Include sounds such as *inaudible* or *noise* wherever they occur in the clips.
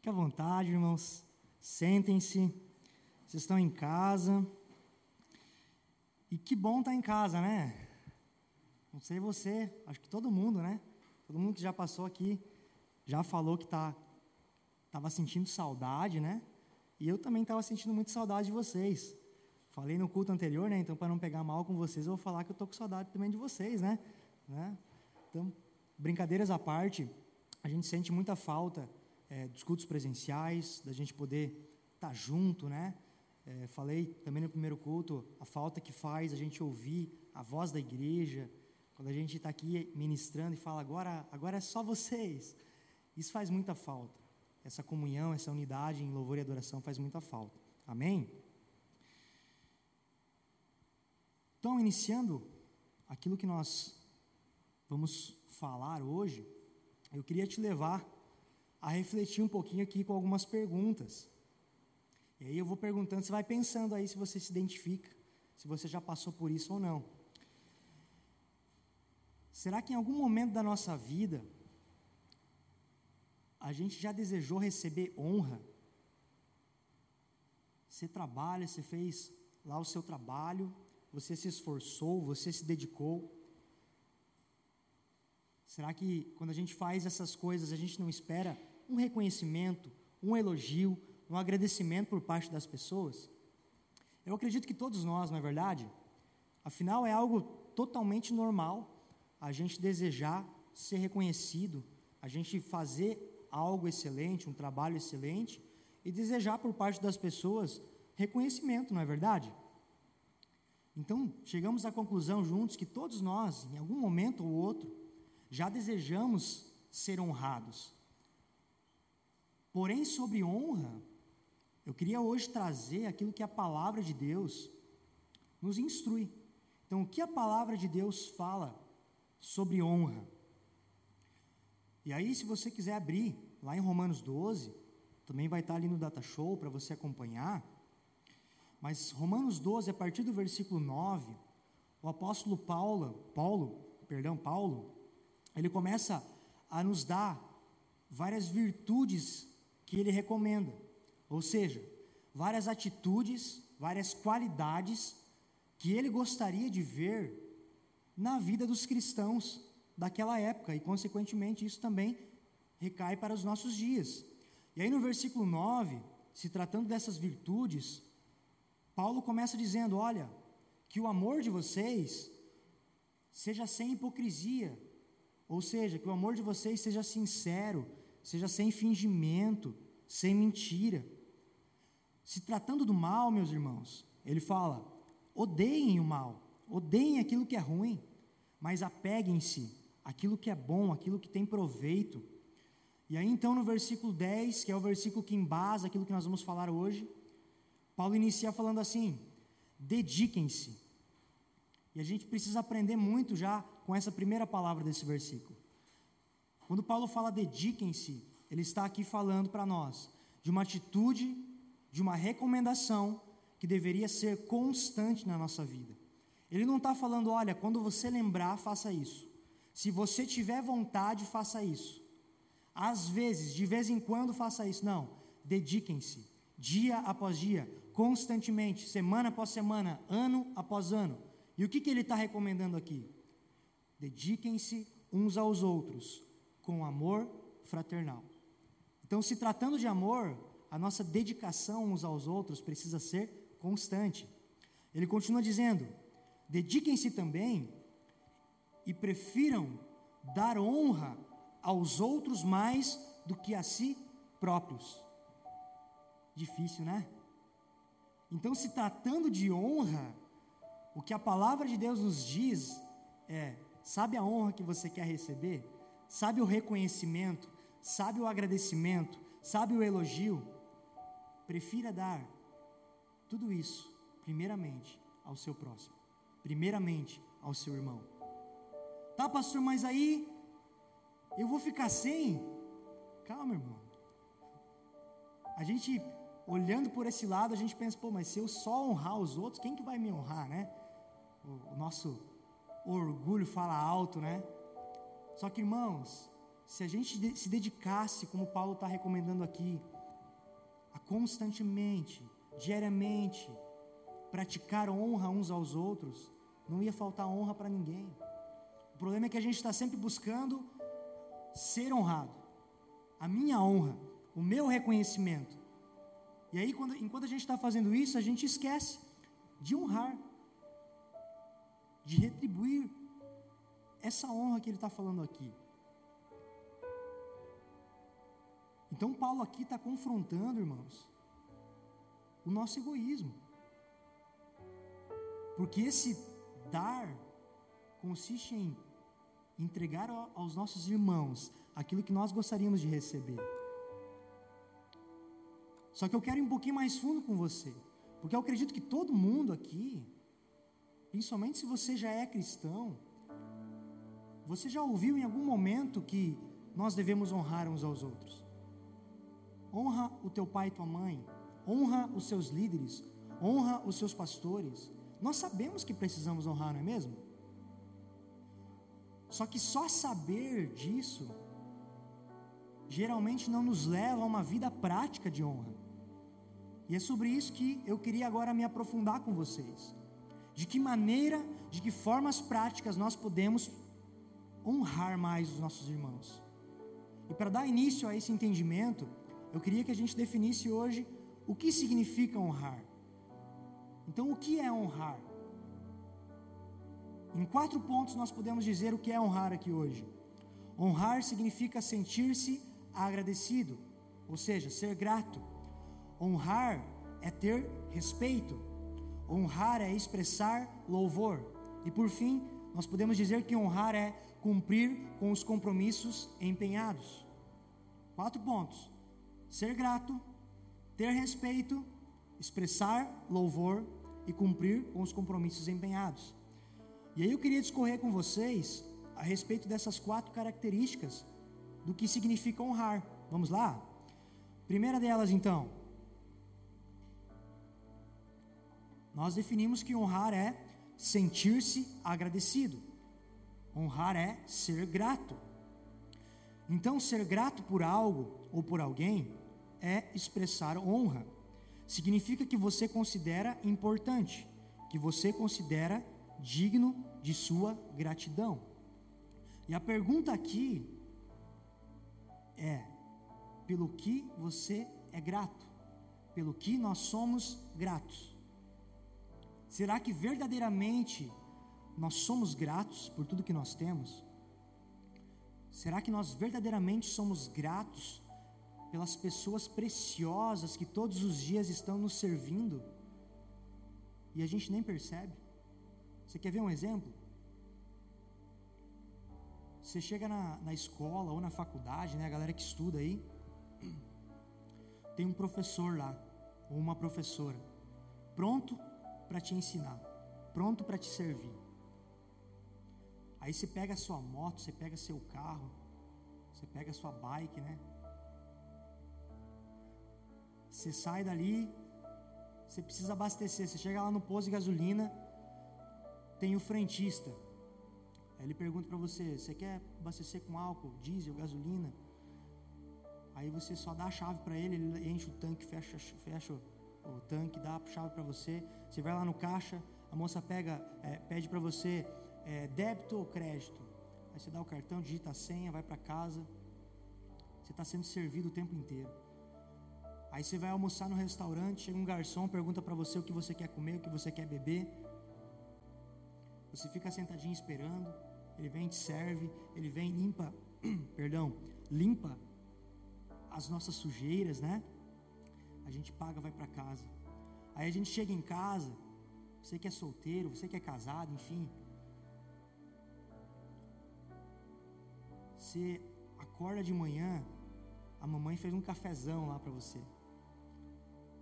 Fique à vontade, irmãos. Sentem-se. Vocês estão em casa. E que bom estar em casa, né? Não sei você, acho que todo mundo, né? Todo mundo que já passou aqui já falou que tá estava sentindo saudade, né? E eu também estava sentindo muito saudade de vocês. Falei no culto anterior, né? Então, para não pegar mal com vocês, eu vou falar que eu estou com saudade também de vocês, né? né? Então, brincadeiras à parte, a gente sente muita falta é, dos cultos presenciais, da gente poder estar tá junto, né? É, falei também no primeiro culto a falta que faz a gente ouvir a voz da igreja, quando a gente está aqui ministrando e fala agora, agora é só vocês. Isso faz muita falta. Essa comunhão, essa unidade em louvor e adoração faz muita falta. Amém? Então, iniciando aquilo que nós vamos falar hoje, eu queria te levar a refletir um pouquinho aqui com algumas perguntas. E aí eu vou perguntando, você vai pensando aí se você se identifica, se você já passou por isso ou não. Será que em algum momento da nossa vida a gente já desejou receber honra? Você trabalha, você fez lá o seu trabalho, você se esforçou, você se dedicou. Será que quando a gente faz essas coisas, a gente não espera um reconhecimento, um elogio, um agradecimento por parte das pessoas? Eu acredito que todos nós, não é verdade? Afinal, é algo totalmente normal a gente desejar ser reconhecido, a gente fazer algo excelente, um trabalho excelente e desejar por parte das pessoas reconhecimento, não é verdade? Então, chegamos à conclusão juntos que todos nós, em algum momento ou outro, já desejamos ser honrados. Porém, sobre honra, eu queria hoje trazer aquilo que a palavra de Deus nos instrui. Então, o que a palavra de Deus fala sobre honra? E aí, se você quiser abrir lá em Romanos 12, também vai estar ali no Data Show para você acompanhar. Mas Romanos 12, a partir do versículo 9, o apóstolo Paulo, Paulo, perdão, Paulo, ele começa a nos dar várias virtudes que ele recomenda. Ou seja, várias atitudes, várias qualidades que ele gostaria de ver na vida dos cristãos daquela época e consequentemente isso também recai para os nossos dias. E aí no versículo 9, se tratando dessas virtudes, Paulo começa dizendo: Olha, que o amor de vocês seja sem hipocrisia, ou seja, que o amor de vocês seja sincero, seja sem fingimento, sem mentira. Se tratando do mal, meus irmãos, ele fala: odeiem o mal, odeiem aquilo que é ruim, mas apeguem-se àquilo que é bom, aquilo que tem proveito. E aí então no versículo 10, que é o versículo que embasa aquilo que nós vamos falar hoje, Paulo inicia falando assim: dediquem-se. E a gente precisa aprender muito já com essa primeira palavra desse versículo. Quando Paulo fala dediquem-se, ele está aqui falando para nós de uma atitude, de uma recomendação que deveria ser constante na nossa vida. Ele não está falando, olha, quando você lembrar, faça isso. Se você tiver vontade, faça isso. Às vezes, de vez em quando, faça isso. Não, dediquem-se, dia após dia, constantemente, semana após semana, ano após ano. E o que, que ele está recomendando aqui? Dediquem-se uns aos outros com amor fraternal. Então, se tratando de amor, a nossa dedicação uns aos outros precisa ser constante. Ele continua dizendo: dediquem-se também e prefiram dar honra aos outros mais do que a si próprios. Difícil, né? Então, se tratando de honra, o que a palavra de Deus nos diz é: sabe a honra que você quer receber? Sabe o reconhecimento? Sabe o agradecimento? Sabe o elogio? Prefira dar tudo isso, primeiramente, ao seu próximo, primeiramente ao seu irmão. Tá, pastor, mas aí eu vou ficar sem? Calma, irmão. A gente olhando por esse lado, a gente pensa, pô, mas se eu só honrar os outros, quem que vai me honrar, né? O, o nosso orgulho fala alto, né? Só que, irmãos, se a gente se dedicasse, como Paulo está recomendando aqui, a constantemente, diariamente, praticar honra uns aos outros, não ia faltar honra para ninguém. O problema é que a gente está sempre buscando ser honrado, a minha honra, o meu reconhecimento. E aí, quando, enquanto a gente está fazendo isso, a gente esquece de honrar, de retribuir essa honra que ele está falando aqui. Então, Paulo aqui está confrontando, irmãos, o nosso egoísmo. Porque esse dar consiste em entregar aos nossos irmãos aquilo que nós gostaríamos de receber. Só que eu quero ir um pouquinho mais fundo com você, porque eu acredito que todo mundo aqui, principalmente se você já é cristão, você já ouviu em algum momento que nós devemos honrar uns aos outros. Honra o teu pai e tua mãe, honra os seus líderes, honra os seus pastores. Nós sabemos que precisamos honrar, não é mesmo? Só que só saber disso geralmente não nos leva a uma vida prática de honra. E é sobre isso que eu queria agora me aprofundar com vocês. De que maneira, de que formas práticas nós podemos honrar mais os nossos irmãos. E para dar início a esse entendimento, eu queria que a gente definisse hoje o que significa honrar. Então, o que é honrar? Em quatro pontos nós podemos dizer o que é honrar aqui hoje. Honrar significa sentir-se agradecido, ou seja, ser grato. Honrar é ter respeito. Honrar é expressar louvor. E por fim, nós podemos dizer que honrar é cumprir com os compromissos empenhados. Quatro pontos: ser grato, ter respeito, expressar louvor e cumprir com os compromissos empenhados. E aí eu queria discorrer com vocês a respeito dessas quatro características do que significa honrar. Vamos lá? Primeira delas, então. Nós definimos que honrar é sentir-se agradecido. Honrar é ser grato. Então, ser grato por algo ou por alguém é expressar honra. Significa que você considera importante, que você considera digno de sua gratidão. E a pergunta aqui é: pelo que você é grato? Pelo que nós somos gratos? Será que verdadeiramente nós somos gratos por tudo que nós temos? Será que nós verdadeiramente somos gratos pelas pessoas preciosas que todos os dias estão nos servindo e a gente nem percebe? Você quer ver um exemplo? Você chega na, na escola ou na faculdade, né, a galera que estuda aí, tem um professor lá, ou uma professora, pronto para te ensinar, pronto para te servir. Aí você pega a sua moto, você pega seu carro, você pega a sua bike, né? Você sai dali, você precisa abastecer, você chega lá no posto de gasolina, tem o frentista. Aí ele pergunta para você: você quer abastecer com álcool, diesel, gasolina? Aí você só dá a chave para ele, ele enche o tanque, fecha, fecha o tanque, dá a chave para você. Você vai lá no caixa, a moça pega, é, pede para você é, débito ou crédito. Aí você dá o cartão, digita a senha, vai para casa. Você está sendo servido o tempo inteiro. Aí você vai almoçar no restaurante, chega um garçom, pergunta para você o que você quer comer, o que você quer beber. Você fica sentadinho esperando, ele vem te serve, ele vem limpa, *clears throat* perdão, limpa as nossas sujeiras, né? A gente paga, vai para casa. Aí a gente chega em casa, você que é solteiro, você que é casado, enfim. Você acorda de manhã, a mamãe fez um cafezão lá para você.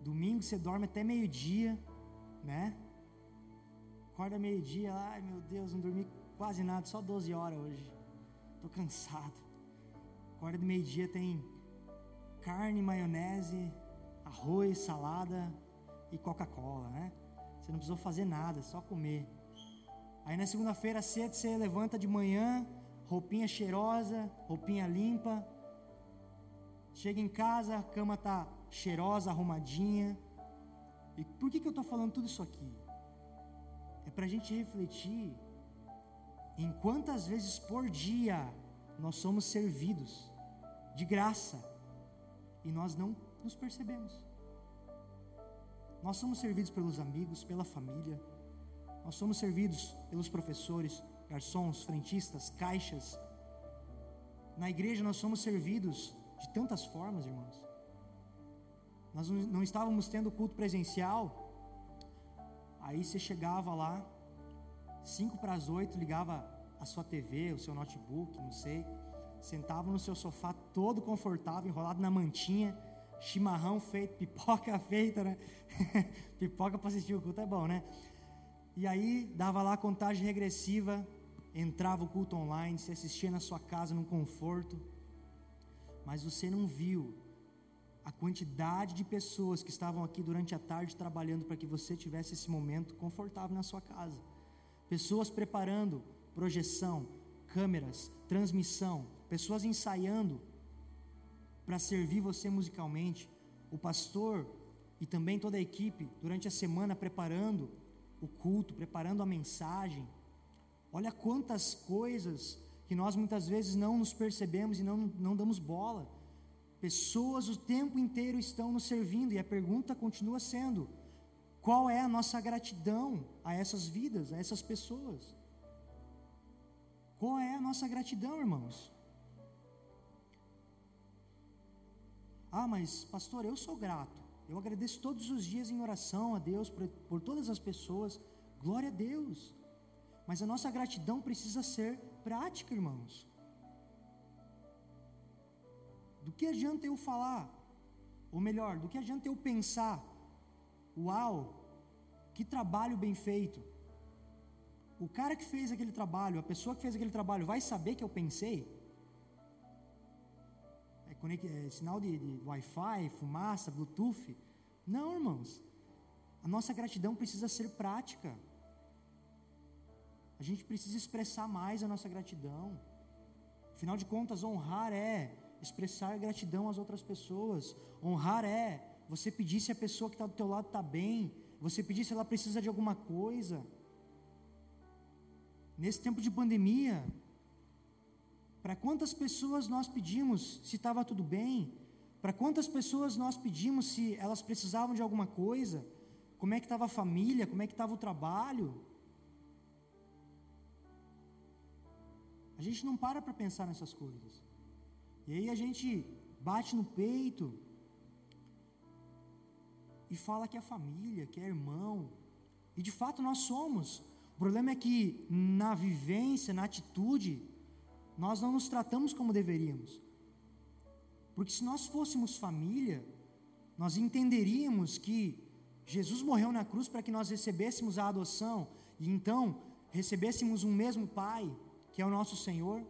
Domingo você dorme até meio-dia, né? Acorda meio-dia, ai meu Deus, não dormi quase nada, só 12 horas hoje. Estou cansado. Acorda de meio-dia tem carne, maionese, arroz, salada e Coca-Cola, né? Você não precisou fazer nada, só comer. Aí na segunda-feira cedo você levanta de manhã, roupinha cheirosa, roupinha limpa. Chega em casa, a cama tá cheirosa, arrumadinha. E por que, que eu estou falando tudo isso aqui? É para a gente refletir em quantas vezes por dia nós somos servidos de graça e nós não nos percebemos. Nós somos servidos pelos amigos, pela família, nós somos servidos pelos professores, garçons, frentistas, caixas. Na igreja nós somos servidos de tantas formas, irmãos. Nós não estávamos tendo culto presencial, aí você chegava lá, cinco para as oito, ligava a sua TV, o seu notebook, não sei, sentava no seu sofá todo confortável, enrolado na mantinha, chimarrão feito, *laughs* pipoca feita, né? *laughs* pipoca para assistir o culto é bom, né? E aí dava lá a contagem regressiva, entrava o culto online, se assistia na sua casa num conforto, mas você não viu a quantidade de pessoas que estavam aqui durante a tarde trabalhando para que você tivesse esse momento confortável na sua casa. Pessoas preparando projeção, câmeras, transmissão, pessoas ensaiando para servir você musicalmente, o pastor e também toda a equipe durante a semana preparando o culto, preparando a mensagem. Olha quantas coisas que nós muitas vezes não nos percebemos e não, não damos bola. Pessoas o tempo inteiro estão nos servindo e a pergunta continua sendo: qual é a nossa gratidão a essas vidas, a essas pessoas? Qual é a nossa gratidão, irmãos? Ah, mas pastor, eu sou grato. Eu agradeço todos os dias em oração a Deus por, por todas as pessoas. Glória a Deus. Mas a nossa gratidão precisa ser prática, irmãos. Do que adianta eu falar? Ou melhor, do que adianta eu pensar? Uau, que trabalho bem feito. O cara que fez aquele trabalho, a pessoa que fez aquele trabalho, vai saber que eu pensei? é, sinal de, de Wi-Fi, fumaça, Bluetooth. Não, irmãos. A nossa gratidão precisa ser prática. A gente precisa expressar mais a nossa gratidão. Afinal de contas, honrar é expressar gratidão às outras pessoas. Honrar é você pedir se a pessoa que está do teu lado está bem. Você pedir se ela precisa de alguma coisa. Nesse tempo de pandemia, para quantas pessoas nós pedimos se estava tudo bem? Para quantas pessoas nós pedimos se elas precisavam de alguma coisa? Como é que estava a família? Como é que estava o trabalho? A gente não para para pensar nessas coisas. E aí a gente bate no peito e fala que é família, que é irmão. E de fato nós somos. O problema é que na vivência, na atitude, nós não nos tratamos como deveríamos. Porque se nós fôssemos família, nós entenderíamos que Jesus morreu na cruz para que nós recebêssemos a adoção e então recebêssemos um mesmo Pai, que é o nosso Senhor.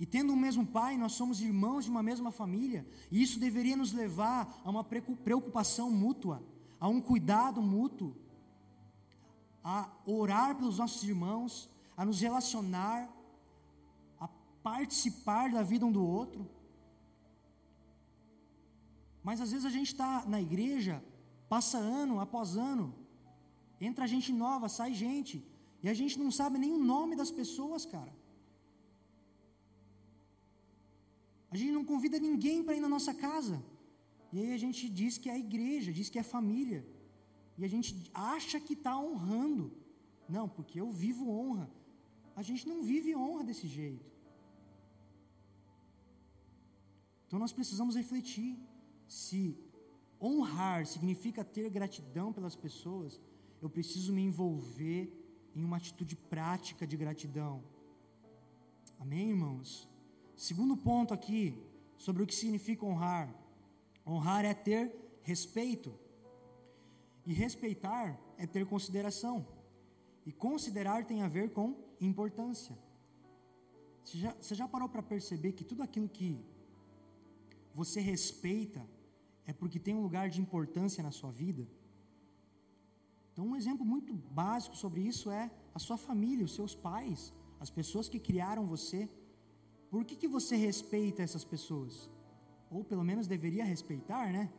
E tendo um mesmo Pai, nós somos irmãos de uma mesma família, e isso deveria nos levar a uma preocupação mútua, a um cuidado mútuo, a orar pelos nossos irmãos, a nos relacionar, participar da vida um do outro. Mas às vezes a gente está na igreja, passa ano após ano, entra gente nova, sai gente, e a gente não sabe nem o nome das pessoas, cara. A gente não convida ninguém para ir na nossa casa. E aí a gente diz que é a igreja, diz que é família. E a gente acha que está honrando. Não, porque eu vivo honra. A gente não vive honra desse jeito. Então nós precisamos refletir se honrar significa ter gratidão pelas pessoas, eu preciso me envolver em uma atitude prática de gratidão. Amém, irmãos? Segundo ponto aqui, sobre o que significa honrar. Honrar é ter respeito. E respeitar é ter consideração. E considerar tem a ver com importância. Você já, você já parou para perceber que tudo aquilo que você respeita, é porque tem um lugar de importância na sua vida. Então, um exemplo muito básico sobre isso é a sua família, os seus pais, as pessoas que criaram você. Por que, que você respeita essas pessoas? Ou pelo menos deveria respeitar, né?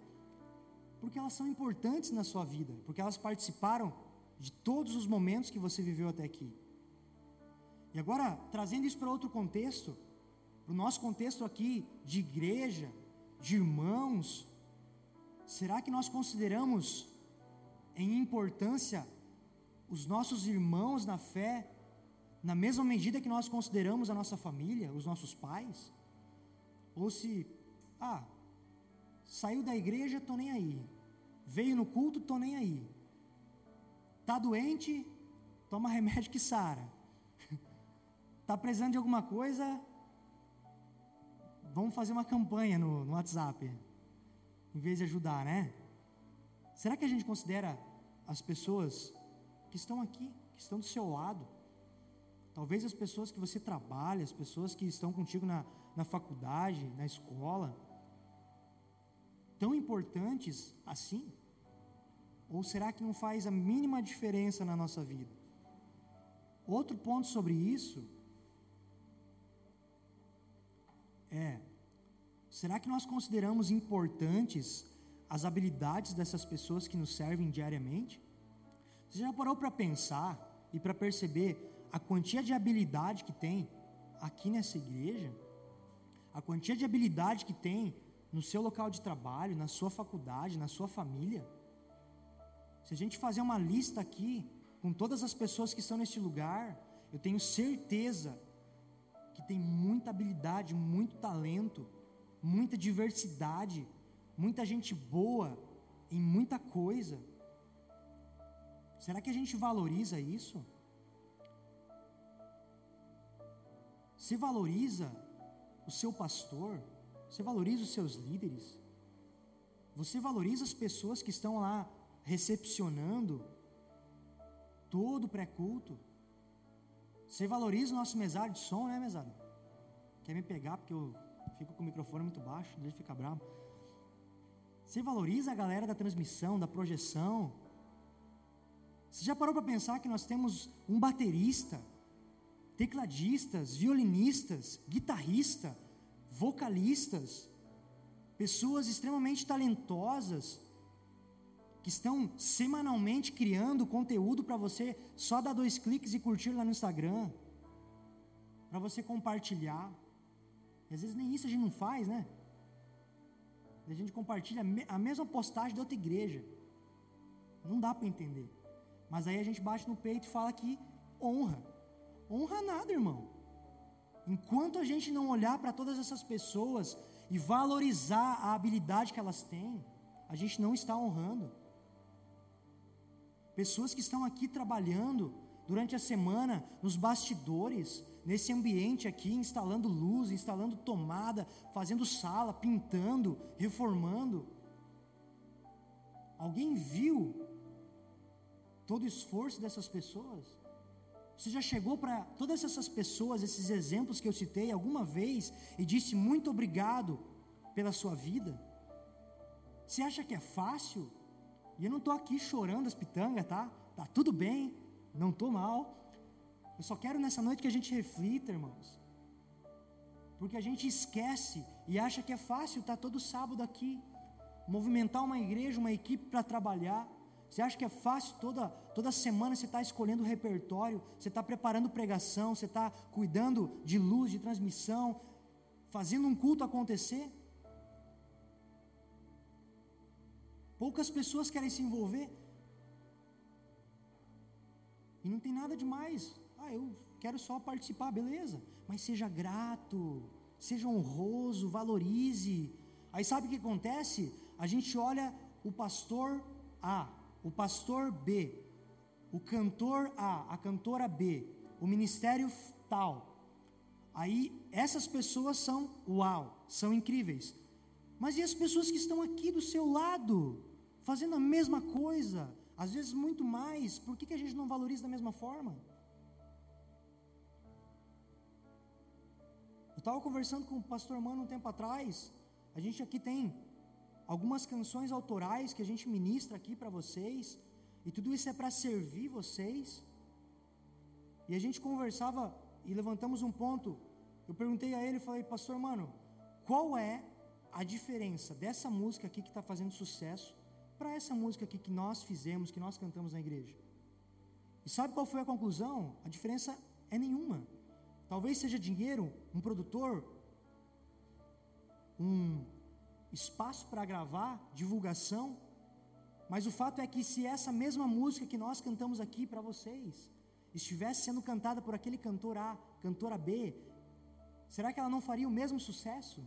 Porque elas são importantes na sua vida, porque elas participaram de todos os momentos que você viveu até aqui. E agora, trazendo isso para outro contexto, para o nosso contexto aqui de igreja, de irmãos, será que nós consideramos em importância os nossos irmãos na fé, na mesma medida que nós consideramos a nossa família, os nossos pais? Ou se, ah, saiu da igreja, estou nem aí, veio no culto, estou nem aí, está doente, toma remédio que sara, está *laughs* precisando de alguma coisa, vamos fazer uma campanha no, no WhatsApp, em vez de ajudar, né? Será que a gente considera as pessoas que estão aqui, que estão do seu lado? Talvez as pessoas que você trabalha, as pessoas que estão contigo na, na faculdade, na escola, tão importantes assim? Ou será que não faz a mínima diferença na nossa vida? Outro ponto sobre isso é: será que nós consideramos importantes as habilidades dessas pessoas que nos servem diariamente? Você já parou para pensar e para perceber a quantia de habilidade que tem aqui nessa igreja? A quantia de habilidade que tem no seu local de trabalho, na sua faculdade, na sua família? Se a gente fazer uma lista aqui com todas as pessoas que estão neste lugar, eu tenho certeza que tem muita habilidade, muito talento, muita diversidade, muita gente boa em muita coisa. Será que a gente valoriza isso? Você valoriza o seu pastor? Você valoriza os seus líderes? Você valoriza as pessoas que estão lá recepcionando todo o pré-culto? Você valoriza o nosso mesário de som, né, mesário? Quer me pegar porque eu fico com o microfone muito baixo, ele fica bravo. Você valoriza a galera da transmissão, da projeção? Você já parou para pensar que nós temos um baterista, tecladistas, violinistas, guitarrista, vocalistas, pessoas extremamente talentosas, que estão semanalmente criando conteúdo para você só dar dois cliques e curtir lá no Instagram, para você compartilhar. E às vezes nem isso a gente não faz, né? A gente compartilha a mesma postagem de outra igreja. Não dá para entender. Mas aí a gente bate no peito e fala que honra. Honra nada, irmão. Enquanto a gente não olhar para todas essas pessoas e valorizar a habilidade que elas têm, a gente não está honrando. Pessoas que estão aqui trabalhando durante a semana, nos bastidores, nesse ambiente aqui, instalando luz, instalando tomada, fazendo sala, pintando, reformando. Alguém viu todo o esforço dessas pessoas? Você já chegou para todas essas pessoas, esses exemplos que eu citei, alguma vez e disse muito obrigado pela sua vida? Você acha que é fácil? E eu não estou aqui chorando as pitangas, tá? Tá tudo bem, não estou mal. Eu só quero nessa noite que a gente reflita, irmãos. Porque a gente esquece e acha que é fácil estar tá todo sábado aqui, movimentar uma igreja, uma equipe para trabalhar. Você acha que é fácil toda, toda semana você está escolhendo o repertório, você está preparando pregação, você está cuidando de luz, de transmissão, fazendo um culto acontecer? Poucas pessoas querem se envolver. E não tem nada demais. Ah, eu quero só participar, beleza. Mas seja grato, seja honroso, valorize. Aí sabe o que acontece? A gente olha o pastor A, o pastor B, o cantor A, a cantora B, o ministério tal. Aí essas pessoas são uau, são incríveis. Mas e as pessoas que estão aqui do seu lado, fazendo a mesma coisa, às vezes muito mais, por que, que a gente não valoriza da mesma forma? Eu estava conversando com o pastor Mano um tempo atrás, a gente aqui tem algumas canções autorais que a gente ministra aqui para vocês, e tudo isso é para servir vocês. E a gente conversava e levantamos um ponto eu perguntei a ele, falei, pastor, mano, qual é a diferença dessa música aqui que está fazendo sucesso para essa música aqui que nós fizemos, que nós cantamos na igreja? E sabe qual foi a conclusão? A diferença é nenhuma. Talvez seja dinheiro, um produtor, um espaço para gravar, divulgação, mas o fato é que se essa mesma música que nós cantamos aqui para vocês estivesse sendo cantada por aquele cantor A, cantora B, será que ela não faria o mesmo sucesso?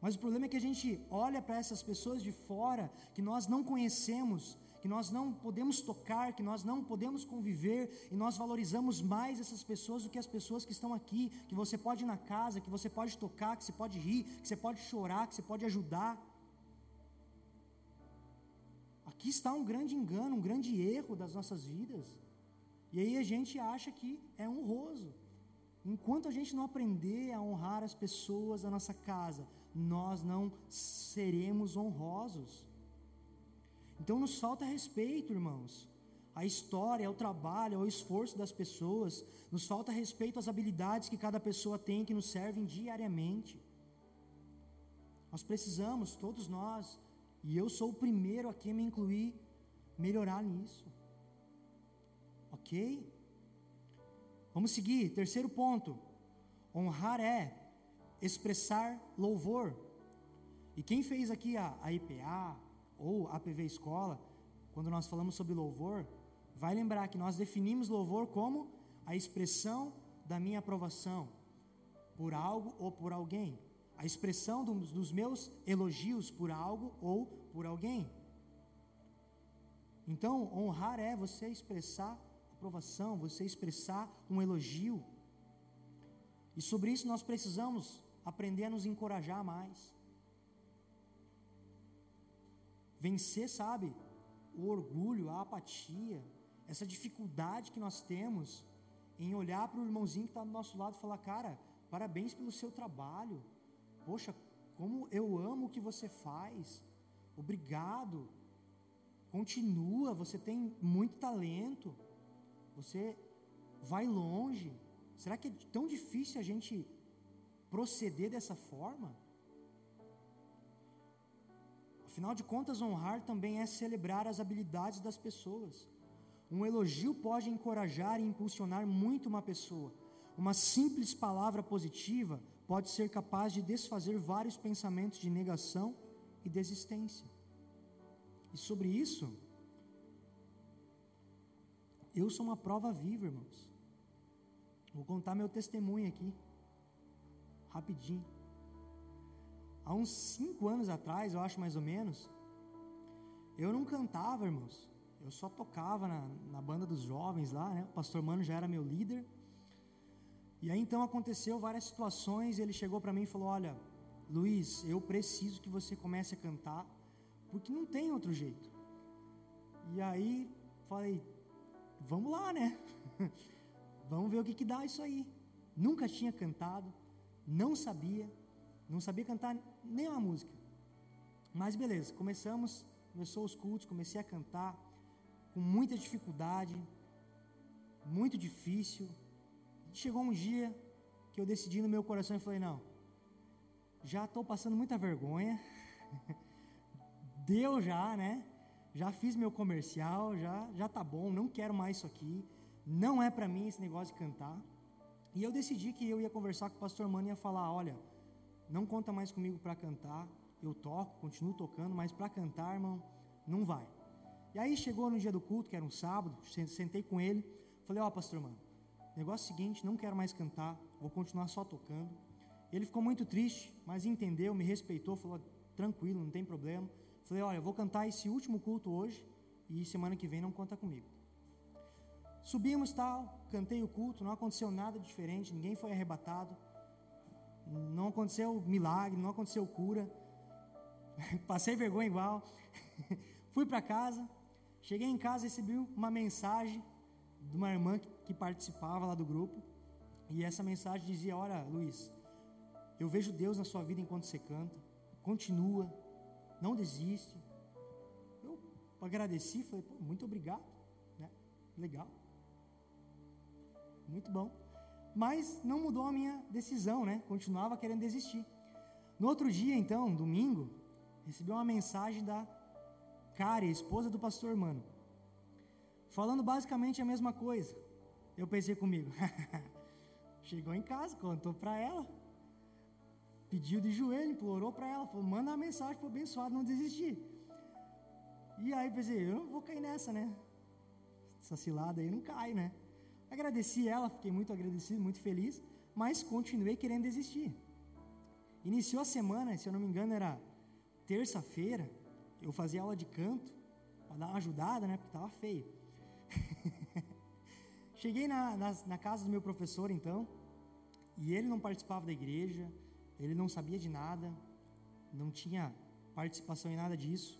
Mas o problema é que a gente olha para essas pessoas de fora, que nós não conhecemos, que nós não podemos tocar, que nós não podemos conviver, e nós valorizamos mais essas pessoas do que as pessoas que estão aqui, que você pode ir na casa, que você pode tocar, que você pode rir, que você pode chorar, que você pode ajudar. Aqui está um grande engano, um grande erro das nossas vidas. E aí a gente acha que é honroso. Enquanto a gente não aprender a honrar as pessoas da nossa casa, nós não seremos honrosos. Então nos falta respeito, irmãos. A história, ao trabalho, ao esforço das pessoas, nos falta respeito às habilidades que cada pessoa tem que nos servem diariamente. Nós precisamos, todos nós, e eu sou o primeiro a me incluir, melhorar nisso. Ok? Vamos seguir. Terceiro ponto. Honrar é expressar louvor. E quem fez aqui a, a IPA ou a APV Escola, quando nós falamos sobre louvor, vai lembrar que nós definimos louvor como a expressão da minha aprovação por algo ou por alguém a expressão dos, meus elogios por algo ou por alguém. Então, honrar é você expressar aprovação, você expressar um elogio. E sobre isso nós precisamos aprender a nos encorajar mais. Vencer, sabe, o orgulho, a apatia, essa dificuldade que nós temos em olhar para o irmãozinho que está do nosso lado e falar: cara, parabéns pelo seu trabalho, Poxa, como eu amo o que você faz. Obrigado. Continua, você tem muito talento. Você vai longe. Será que é tão difícil a gente proceder dessa forma? Afinal de contas, honrar também é celebrar as habilidades das pessoas. Um elogio pode encorajar e impulsionar muito uma pessoa. Uma simples palavra positiva pode ser capaz de desfazer vários pensamentos de negação e desistência. E sobre isso, eu sou uma prova viva, irmãos. Vou contar meu testemunho aqui, rapidinho. Há uns cinco anos atrás, eu acho mais ou menos, eu não cantava, irmãos. Eu só tocava na, na banda dos jovens lá, né? O pastor Mano já era meu líder. E aí então aconteceu várias situações, ele chegou para mim e falou: "Olha, Luiz, eu preciso que você comece a cantar, porque não tem outro jeito". E aí falei: "Vamos lá, né? *laughs* Vamos ver o que que dá isso aí". Nunca tinha cantado, não sabia, não sabia cantar nem uma música. Mas beleza, começamos, começou os cultos, comecei a cantar com muita dificuldade, muito difícil, Chegou um dia que eu decidi no meu coração e falei: não, já estou passando muita vergonha, *laughs* deu já, né? Já fiz meu comercial, já já tá bom, não quero mais isso aqui, não é para mim esse negócio de cantar. E eu decidi que eu ia conversar com o pastor Mano e ia falar: olha, não conta mais comigo para cantar, eu toco, continuo tocando, mas para cantar, irmão, não vai. E aí chegou no dia do culto, que era um sábado, sentei com ele, falei: ó, oh, pastor Mano, Negócio seguinte, não quero mais cantar, vou continuar só tocando. Ele ficou muito triste, mas entendeu, me respeitou, falou: tranquilo, não tem problema. Falei: olha, vou cantar esse último culto hoje e semana que vem não conta comigo. Subimos tal, cantei o culto, não aconteceu nada diferente, ninguém foi arrebatado, não aconteceu milagre, não aconteceu cura. *laughs* Passei vergonha igual. *laughs* Fui para casa, cheguei em casa recebi uma mensagem de uma irmã que, que participava lá do grupo. E essa mensagem dizia: Olha, Luiz, eu vejo Deus na sua vida enquanto você canta. Continua, não desiste. Eu agradeci, falei: muito obrigado, né? Legal, muito bom. Mas não mudou a minha decisão, né? Continuava querendo desistir. No outro dia, então, domingo, recebi uma mensagem da Kari, esposa do pastor Mano, falando basicamente a mesma coisa. Eu pensei comigo, *laughs* chegou em casa, contou para ela, pediu de joelho, implorou para ela, falou, manda uma mensagem para o abençoado não desistir. E aí pensei, eu não vou cair nessa, né? Essa cilada aí não cai, né? Agradeci ela, fiquei muito agradecido, muito feliz, mas continuei querendo desistir. Iniciou a semana, se eu não me engano, era terça-feira, eu fazia aula de canto, para dar uma ajudada, né? Porque estava feio. *laughs* Cheguei na, na, na, casa do meu professor, então, e ele não participava da igreja, ele não sabia de nada, não tinha participação em nada disso.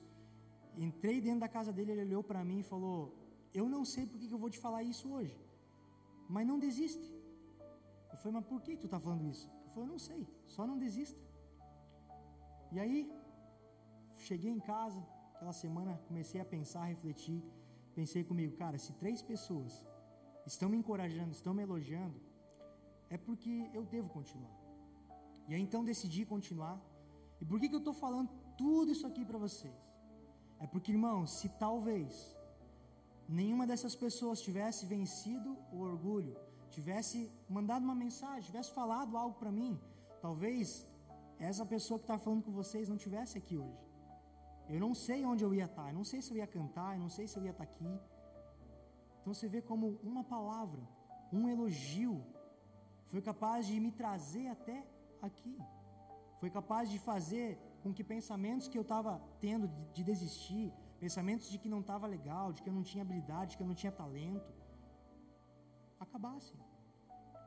Entrei dentro da casa dele, ele olhou para mim e falou: Eu não sei por que eu vou te falar isso hoje, mas não desiste. Eu falei: Mas por que tu está falando isso? Ele falou: Eu não sei, só não desista. E aí, cheguei em casa, aquela semana, comecei a pensar, a refletir. Pensei comigo, cara, se três pessoas estão me encorajando, estão me elogiando, é porque eu devo continuar. E aí então decidi continuar. E por que, que eu estou falando tudo isso aqui para vocês? É porque, irmão, se talvez nenhuma dessas pessoas tivesse vencido o orgulho, tivesse mandado uma mensagem, tivesse falado algo para mim, talvez essa pessoa que está falando com vocês não tivesse aqui hoje. Eu não sei onde eu ia estar, tá, eu não sei se eu ia cantar, eu não sei se eu ia estar tá aqui. Então você vê como uma palavra, um elogio, foi capaz de me trazer até aqui. Foi capaz de fazer com que pensamentos que eu estava tendo de, de, desistir, pensamentos de que não estava legal, de que eu não tinha habilidade, de que eu não tinha talento, acabassem.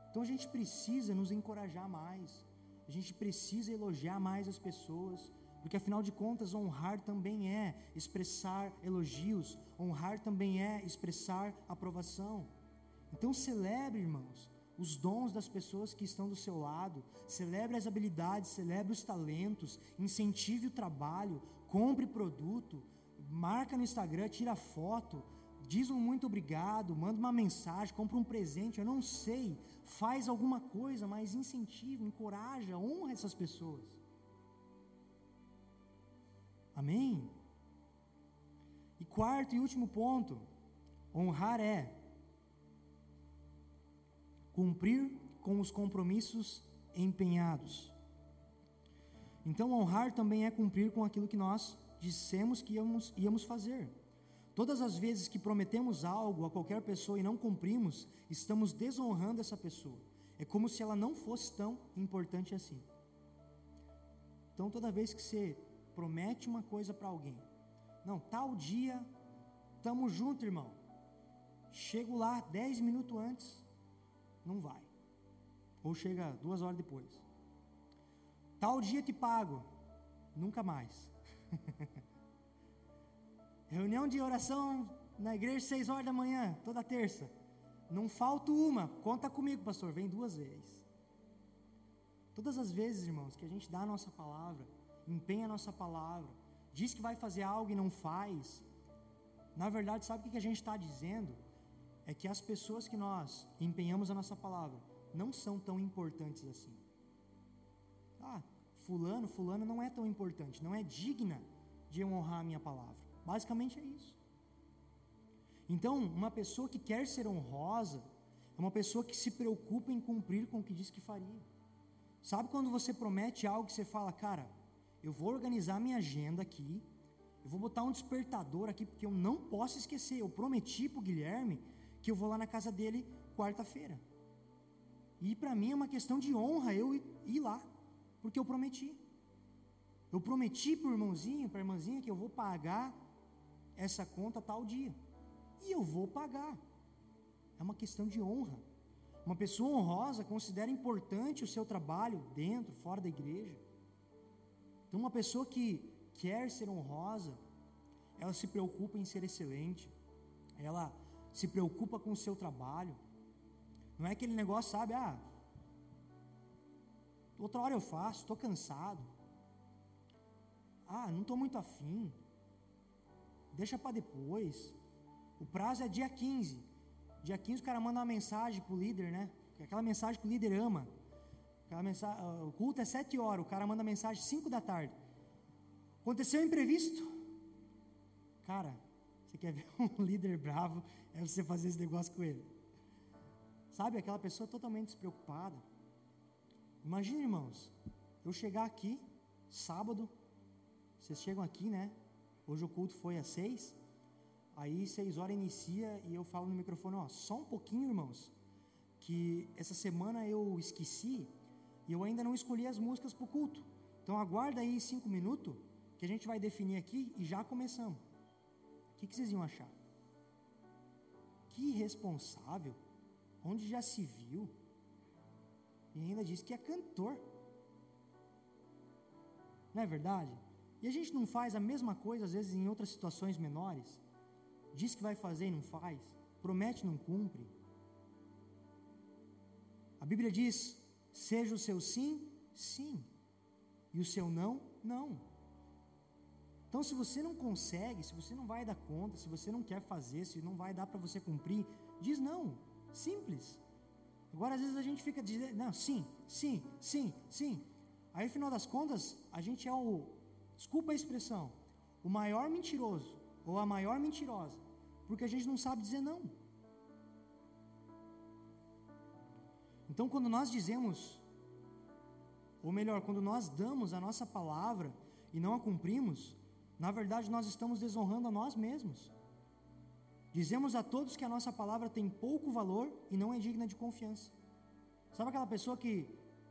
Então a gente precisa nos encorajar mais, a gente precisa elogiar mais as pessoas, porque afinal de contas, honrar também é expressar elogios, honrar também é expressar aprovação. Então celebre, irmãos, os dons das pessoas que estão do seu lado, celebre as habilidades, celebre os talentos, incentive o trabalho, compre produto, marca no Instagram, tira foto, diz um muito obrigado, manda uma mensagem, compra um presente, eu não sei, faz alguma coisa, mas incentiva, encoraja, honra essas pessoas. Amém? E quarto e último ponto, honrar é cumprir com os compromissos empenhados. Então, honrar também é cumprir com aquilo que nós dissemos que íamos, íamos fazer. Todas as vezes que prometemos algo a qualquer pessoa e não cumprimos, estamos desonrando essa pessoa. É como se ela não fosse tão importante assim. Então, toda vez que você promete uma coisa para alguém, não, tal dia, estamos juntos, irmão. Chego lá dez minutos antes, não vai. Ou chega duas horas depois. Tal dia te pago, nunca mais. *laughs* Reunião de oração na igreja seis horas da manhã, toda terça. Não falta uma, conta comigo, pastor, vem duas vezes. Todas as vezes, irmãos, que a gente dá a nossa palavra, empenha a nossa palavra, diz que vai fazer algo e não faz, na verdade, sabe o que a gente está dizendo? é que as pessoas que nós empenhamos a nossa palavra não são tão importantes assim. Ah, fulano, fulano não é tão importante, não é digna de honrar a minha palavra. Basicamente é isso. Então, uma pessoa que quer ser honrosa é uma pessoa que se preocupa em cumprir com o que diz que faria. Sabe quando você promete algo que você fala, cara, eu vou organizar minha agenda aqui, eu vou botar um despertador aqui porque eu não posso esquecer. Eu prometi para o Guilherme que eu vou lá na casa dele quarta-feira. E para mim é uma questão de honra eu ir lá, porque eu prometi. Eu prometi para o irmãozinho, para a irmãzinha, que eu vou pagar essa conta tal dia. E eu vou pagar. É uma questão de honra. Uma pessoa honrosa considera importante o seu trabalho dentro, fora da igreja. Então, uma pessoa que quer ser honrosa, ela se preocupa em ser excelente. Ela se preocupa com o seu trabalho. Não é aquele negócio, sabe? Ah, outra hora eu faço, estou cansado. Ah, não estou muito afim. Deixa para depois. O prazo é dia 15. Dia 15 o cara manda uma mensagem pro líder, né? aquela mensagem que o líder ama. Mensagem, o culto é sete horas, o cara manda mensagem cinco da tarde. Aconteceu um imprevisto. Cara, você quer ver *laughs* um líder bravo? É você fazer esse negócio com ele. Sabe, aquela pessoa totalmente despreocupada. Imagina, irmãos, eu chegar aqui, sábado, vocês chegam aqui, né? Hoje o culto foi às seis. Aí seis horas inicia e eu falo no microfone, ó, só um pouquinho, irmãos, que essa semana eu esqueci e eu ainda não escolhi as músicas para o culto. Então aguarda aí cinco minutos que a gente vai definir aqui e já começamos. O que, que vocês iam achar? Que irresponsável. Onde já se viu? E ainda diz que é cantor. Não é verdade? E a gente não faz a mesma coisa, às vezes, em outras situações menores? Diz que vai fazer e não faz, promete e não cumpre. A Bíblia diz: seja o seu sim, sim, e o seu não, não. Então, se você não consegue, se você não vai dar conta, se você não quer fazer, se não vai dar para você cumprir, diz não, simples. Agora, às vezes a gente fica dizendo, não, sim, sim, sim, sim. Aí, no final das contas, a gente é o, desculpa a expressão, o maior mentiroso ou a maior mentirosa, porque a gente não sabe dizer não. Então, quando nós dizemos, ou melhor, quando nós damos a nossa palavra e não a cumprimos, na verdade nós estamos desonrando a nós mesmos. Dizemos a todos que a nossa palavra tem pouco valor e não é digna de confiança. Sabe aquela pessoa que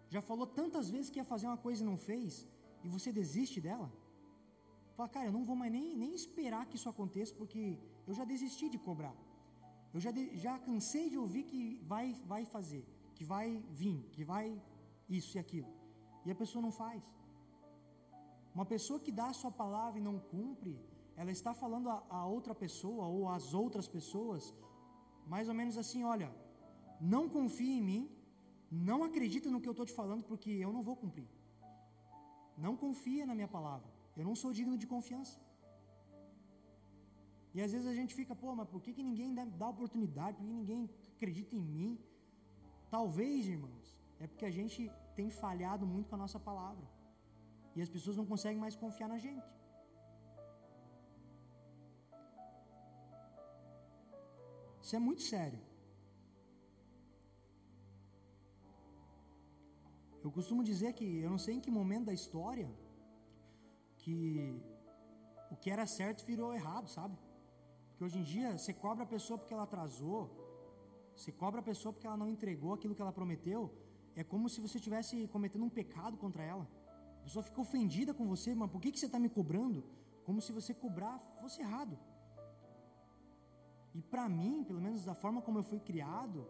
já falou tantas vezes que ia fazer uma coisa e não fez, e você desiste dela? Fala, cara, eu não vou mais nem, nem esperar que isso aconteça, porque eu já desisti de cobrar. Eu já, de, já cansei de ouvir que vai, vai fazer, que vai vir, que vai isso e aquilo. E a pessoa não faz. Uma pessoa que dá a sua palavra e não cumpre, ela está falando a, a outra pessoa ou às outras pessoas, mais ou menos assim: olha, não confie em mim, não acredita no que eu estou te falando, porque eu não vou cumprir. Não confia na minha palavra. Eu não sou digno de confiança. E às vezes a gente fica, pô, mas por que, que ninguém dá oportunidade? Por que ninguém acredita em mim? Talvez, irmãos, é porque a gente tem falhado muito com a nossa palavra. E as pessoas não conseguem mais confiar na gente. Isso é muito sério. Eu costumo dizer que eu não sei em que momento da história que o que era certo virou errado, sabe? Porque hoje em dia você cobra a pessoa porque ela atrasou, você cobra a pessoa porque ela não entregou aquilo que ela prometeu, é como se você estivesse cometendo um pecado contra ela. A pessoa fica ofendida com você, mas por que, que você está me cobrando? Como se você cobrar fosse errado. E para mim, pelo menos da forma como eu fui criado,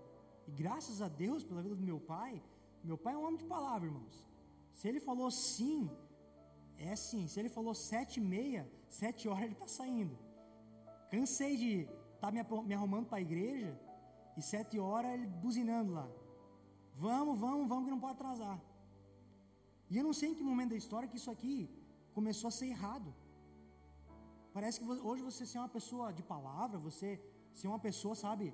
e graças a Deus pela vida do meu pai, meu pai é um homem de palavra, irmãos. Se ele falou sim, é sim. Se ele falou sete e meia, sete horas ele está saindo. Cansei de estar tá me, arrumando para a igreja e sete horas ele buzinando lá. Vamos, vamos, vamos que não pode atrasar. E eu não sei em que momento da história que isso aqui começou a ser errado. Parece que hoje você ser uma pessoa de palavra, você ser uma pessoa, sabe,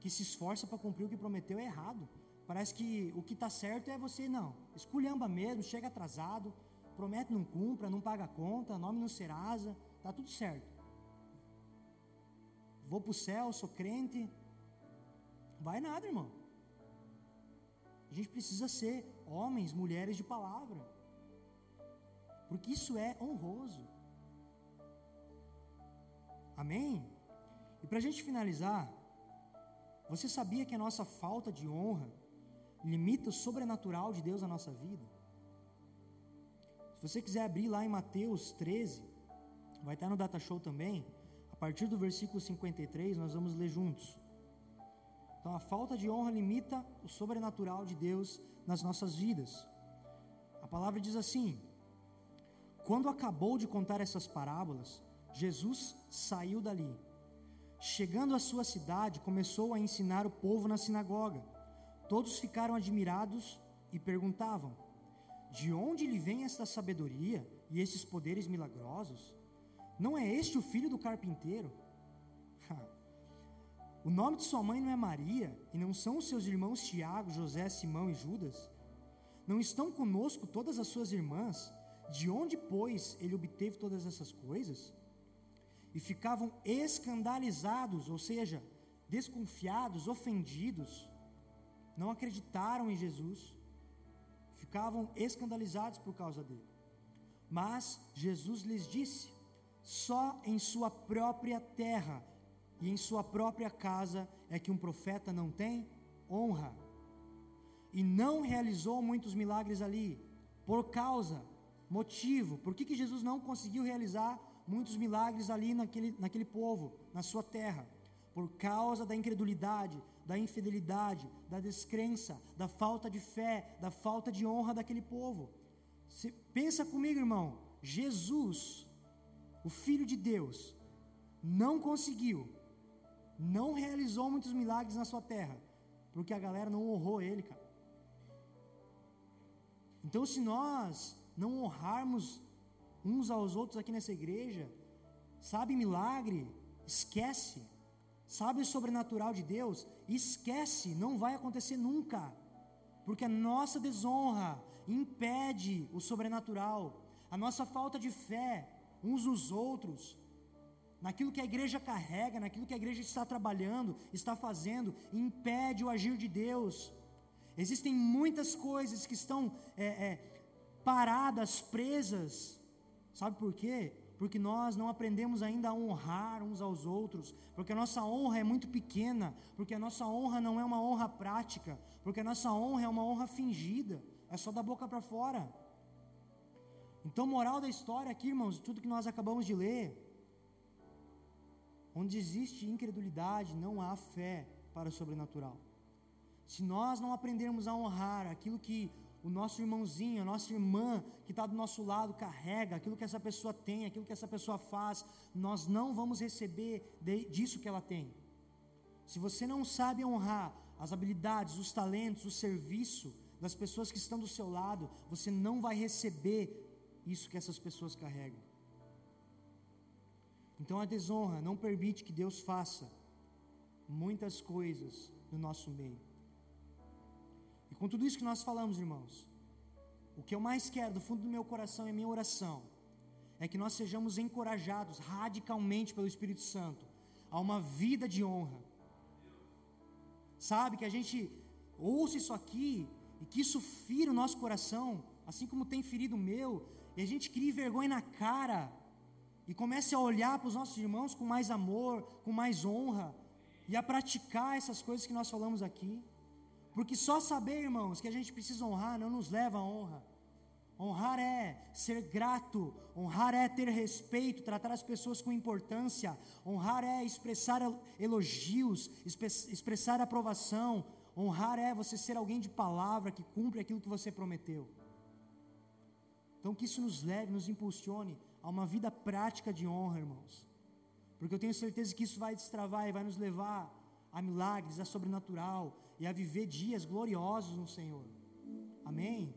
que se esforça para cumprir o que prometeu é errado. Parece que o que está certo é você, não, esculhamba mesmo, chega atrasado, promete não cumpra, não paga conta, nome não serasa, está tudo certo. Vou para o céu, sou crente. Vai nada, irmão. A gente precisa ser homens, mulheres de palavra. Porque isso é honroso. Amém? E para a gente finalizar, você sabia que a nossa falta de honra limita o sobrenatural de Deus na nossa vida? Se você quiser abrir lá em Mateus 13, vai estar no Data Show também, a partir do versículo 53, nós vamos ler juntos. Então, a falta de honra limita o sobrenatural de Deus nas nossas vidas. A palavra diz assim: Quando acabou de contar essas parábolas, Jesus saiu dali. Chegando à sua cidade, começou a ensinar o povo na sinagoga. Todos ficaram admirados e perguntavam: De onde lhe vem esta sabedoria e esses poderes milagrosos? Não é este o filho do carpinteiro? O nome de sua mãe não é Maria, e não são os seus irmãos Tiago, José, Simão e Judas? Não estão conosco todas as suas irmãs? De onde, pois, ele obteve todas essas coisas? E ficavam escandalizados, ou seja, desconfiados, ofendidos, não acreditaram em Jesus, ficavam escandalizados por causa dele. Mas Jesus lhes disse: só em sua própria terra e em sua própria casa é que um profeta não tem honra. E não realizou muitos milagres ali, por causa, motivo, por que, que Jesus não conseguiu realizar muitos milagres ali naquele, naquele povo, na sua terra? Por causa da incredulidade, da infidelidade, da descrença, da falta de fé, da falta de honra daquele povo. Pensa comigo, irmão, Jesus, o Filho de Deus, não conseguiu não realizou muitos milagres na sua terra, porque a galera não honrou ele, cara. Então, se nós não honrarmos uns aos outros aqui nessa igreja, sabe milagre, esquece. Sabe o sobrenatural de Deus, esquece, não vai acontecer nunca. Porque a nossa desonra impede o sobrenatural, a nossa falta de fé uns nos outros naquilo que a igreja carrega, naquilo que a igreja está trabalhando, está fazendo, impede o agir de Deus. Existem muitas coisas que estão é, é, paradas, presas. Sabe por quê? Porque nós não aprendemos ainda a honrar uns aos outros, porque a nossa honra é muito pequena, porque a nossa honra não é uma honra prática, porque a nossa honra é uma honra fingida, é só da boca para fora. Então, moral da história aqui, irmãos, tudo que nós acabamos de ler, Onde existe incredulidade, não há fé para o sobrenatural. Se nós não aprendermos a honrar aquilo que o nosso irmãozinho, a nossa irmã que está do nosso lado carrega, aquilo que essa pessoa tem, aquilo que essa pessoa faz, nós não vamos receber de, disso que ela tem. Se você não sabe honrar as habilidades, os talentos, o serviço das pessoas que estão do seu lado, você não vai receber isso que essas pessoas carregam. Então a desonra não permite que Deus faça muitas coisas no nosso meio. E com tudo isso que nós falamos, irmãos, o que eu mais quero do fundo do meu coração e minha oração é que nós sejamos encorajados radicalmente pelo Espírito Santo a uma vida de honra. Sabe que a gente ouça isso aqui e que isso fira o nosso coração, assim como tem ferido o meu, e a gente crie vergonha na cara e comece a olhar para os nossos irmãos com mais amor, com mais honra, e a praticar essas coisas que nós falamos aqui. Porque só saber, irmãos, que a gente precisa honrar não nos leva à honra. Honrar é ser grato, honrar é ter respeito, tratar as pessoas com importância, honrar é expressar elogios, expressar aprovação, honrar é você ser alguém de palavra que cumpre aquilo que você prometeu. Então que isso nos leve, nos impulsione a uma vida prática de honra, irmãos. Porque eu tenho certeza que isso vai destravar e vai nos levar a milagres, a sobrenatural e a viver dias gloriosos no Senhor. Amém?